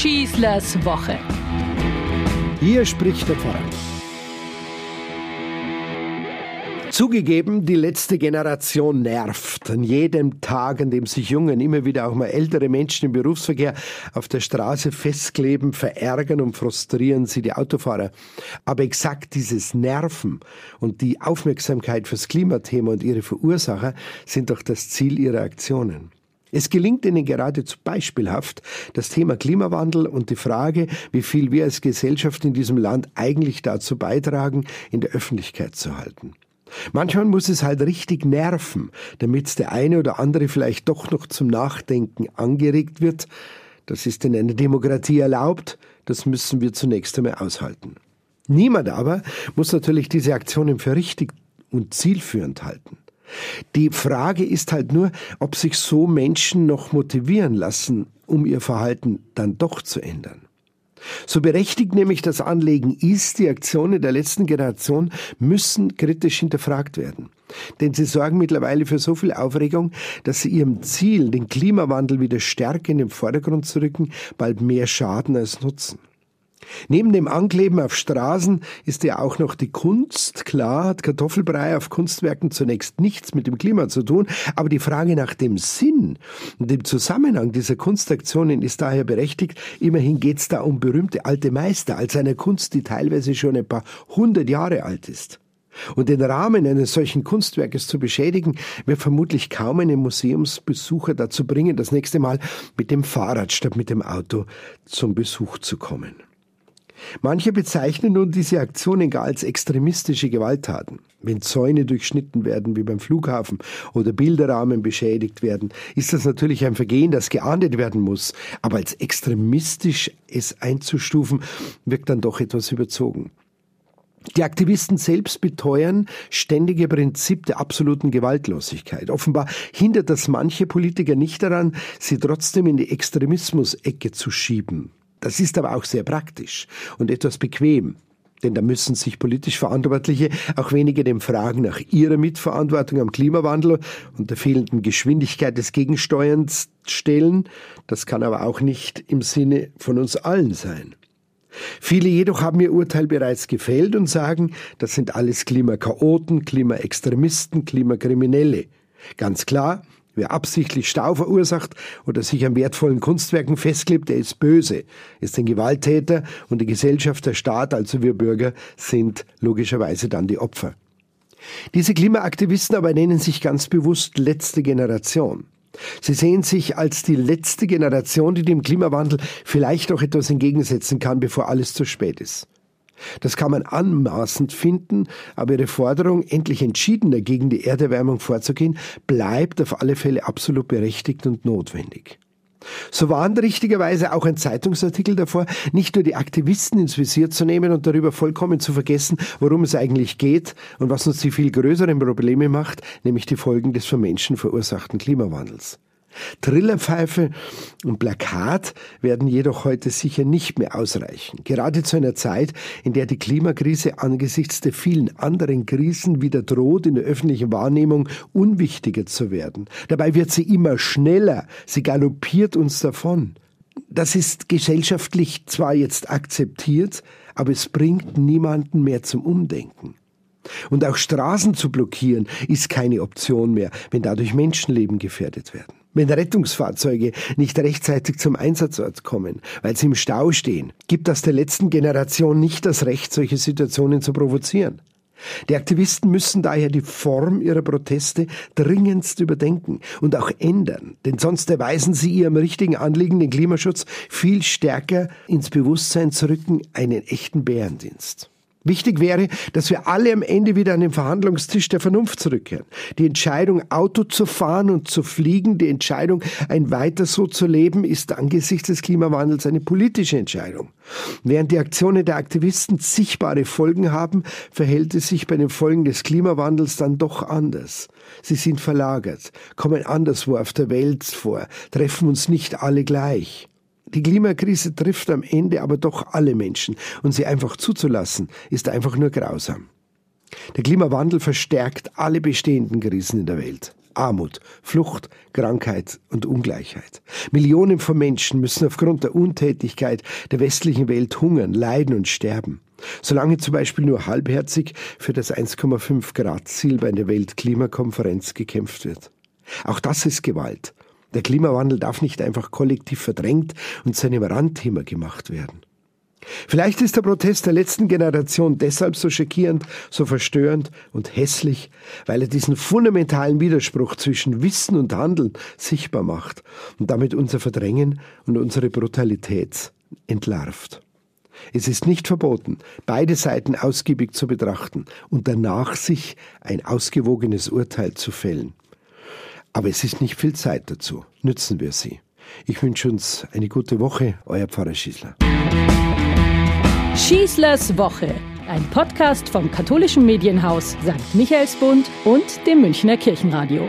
Schießlers Woche. Hier spricht der Pfarrer. Zugegeben, die letzte Generation nervt. An jedem Tag, an dem sich junge und immer wieder auch mal ältere Menschen im Berufsverkehr auf der Straße festkleben, verärgern und frustrieren sie die Autofahrer. Aber exakt dieses Nerven und die Aufmerksamkeit fürs Klimathema und ihre Verursacher sind doch das Ziel ihrer Aktionen. Es gelingt ihnen geradezu beispielhaft, das Thema Klimawandel und die Frage, wie viel wir als Gesellschaft in diesem Land eigentlich dazu beitragen, in der Öffentlichkeit zu halten. Manchmal muss es halt richtig nerven, damit der eine oder andere vielleicht doch noch zum Nachdenken angeregt wird. Das ist in einer Demokratie erlaubt, das müssen wir zunächst einmal aushalten. Niemand aber muss natürlich diese Aktionen für richtig und zielführend halten. Die Frage ist halt nur, ob sich so Menschen noch motivieren lassen, um ihr Verhalten dann doch zu ändern. So berechtigt nämlich das Anlegen ist, die Aktionen der letzten Generation müssen kritisch hinterfragt werden. Denn sie sorgen mittlerweile für so viel Aufregung, dass sie ihrem Ziel, den Klimawandel wieder stärker in den Vordergrund zu rücken, bald mehr Schaden als Nutzen. Neben dem Ankleben auf Straßen ist ja auch noch die Kunst. Klar hat Kartoffelbrei auf Kunstwerken zunächst nichts mit dem Klima zu tun, aber die Frage nach dem Sinn und dem Zusammenhang dieser Kunstaktionen ist daher berechtigt. Immerhin geht es da um berühmte alte Meister, als eine Kunst, die teilweise schon ein paar hundert Jahre alt ist. Und den Rahmen eines solchen Kunstwerkes zu beschädigen, wird vermutlich kaum einen Museumsbesucher dazu bringen, das nächste Mal mit dem Fahrrad statt mit dem Auto zum Besuch zu kommen. Manche bezeichnen nun diese Aktionen gar als extremistische Gewalttaten. Wenn Zäune durchschnitten werden, wie beim Flughafen, oder Bilderrahmen beschädigt werden, ist das natürlich ein Vergehen, das geahndet werden muss. Aber als extremistisch es einzustufen, wirkt dann doch etwas überzogen. Die Aktivisten selbst beteuern ständige Prinzip der absoluten Gewaltlosigkeit. Offenbar hindert das manche Politiker nicht daran, sie trotzdem in die Extremismus-Ecke zu schieben. Das ist aber auch sehr praktisch und etwas bequem. Denn da müssen sich politisch Verantwortliche auch weniger den Fragen nach ihrer Mitverantwortung am Klimawandel und der fehlenden Geschwindigkeit des Gegensteuerns stellen. Das kann aber auch nicht im Sinne von uns allen sein. Viele jedoch haben ihr Urteil bereits gefällt und sagen, das sind alles Klimakaoten, Klimaextremisten, Klimakriminelle. Ganz klar, Wer absichtlich Stau verursacht oder sich an wertvollen Kunstwerken festklebt, der ist böse, ist ein Gewalttäter und die Gesellschaft, der Staat, also wir Bürger, sind logischerweise dann die Opfer. Diese Klimaaktivisten aber nennen sich ganz bewusst letzte Generation. Sie sehen sich als die letzte Generation, die dem Klimawandel vielleicht auch etwas entgegensetzen kann, bevor alles zu spät ist. Das kann man anmaßend finden, aber ihre Forderung, endlich entschiedener gegen die Erderwärmung vorzugehen, bleibt auf alle Fälle absolut berechtigt und notwendig. So warnt richtigerweise auch ein Zeitungsartikel davor, nicht nur die Aktivisten ins Visier zu nehmen und darüber vollkommen zu vergessen, worum es eigentlich geht und was uns die viel größeren Probleme macht, nämlich die Folgen des von Menschen verursachten Klimawandels. Trillerpfeife und Plakat werden jedoch heute sicher nicht mehr ausreichen. Gerade zu einer Zeit, in der die Klimakrise angesichts der vielen anderen Krisen wieder droht, in der öffentlichen Wahrnehmung unwichtiger zu werden. Dabei wird sie immer schneller. Sie galoppiert uns davon. Das ist gesellschaftlich zwar jetzt akzeptiert, aber es bringt niemanden mehr zum Umdenken. Und auch Straßen zu blockieren ist keine Option mehr, wenn dadurch Menschenleben gefährdet werden. Wenn Rettungsfahrzeuge nicht rechtzeitig zum Einsatzort kommen, weil sie im Stau stehen, gibt das der letzten Generation nicht das Recht, solche Situationen zu provozieren. Die Aktivisten müssen daher die Form ihrer Proteste dringendst überdenken und auch ändern, denn sonst erweisen sie ihrem richtigen Anliegen, den Klimaschutz, viel stärker ins Bewusstsein zu rücken, einen echten Bärendienst. Wichtig wäre, dass wir alle am Ende wieder an den Verhandlungstisch der Vernunft zurückkehren. Die Entscheidung, Auto zu fahren und zu fliegen, die Entscheidung, ein weiter so zu leben, ist angesichts des Klimawandels eine politische Entscheidung. Während die Aktionen der Aktivisten sichtbare Folgen haben, verhält es sich bei den Folgen des Klimawandels dann doch anders. Sie sind verlagert, kommen anderswo auf der Welt vor, treffen uns nicht alle gleich. Die Klimakrise trifft am Ende aber doch alle Menschen und sie einfach zuzulassen, ist einfach nur grausam. Der Klimawandel verstärkt alle bestehenden Krisen in der Welt. Armut, Flucht, Krankheit und Ungleichheit. Millionen von Menschen müssen aufgrund der Untätigkeit der westlichen Welt hungern, leiden und sterben. Solange zum Beispiel nur halbherzig für das 1,5 Grad Ziel bei der Weltklimakonferenz gekämpft wird. Auch das ist Gewalt. Der Klimawandel darf nicht einfach kollektiv verdrängt und zu einem Randthema gemacht werden. Vielleicht ist der Protest der letzten Generation deshalb so schockierend, so verstörend und hässlich, weil er diesen fundamentalen Widerspruch zwischen Wissen und Handeln sichtbar macht und damit unser Verdrängen und unsere Brutalität entlarvt. Es ist nicht verboten, beide Seiten ausgiebig zu betrachten und danach sich ein ausgewogenes Urteil zu fällen. Aber es ist nicht viel Zeit dazu. Nützen wir sie. Ich wünsche uns eine gute Woche, euer Pfarrer Schießler. Schießlers Woche, ein Podcast vom katholischen Medienhaus St. Michaelsbund und dem Münchner Kirchenradio.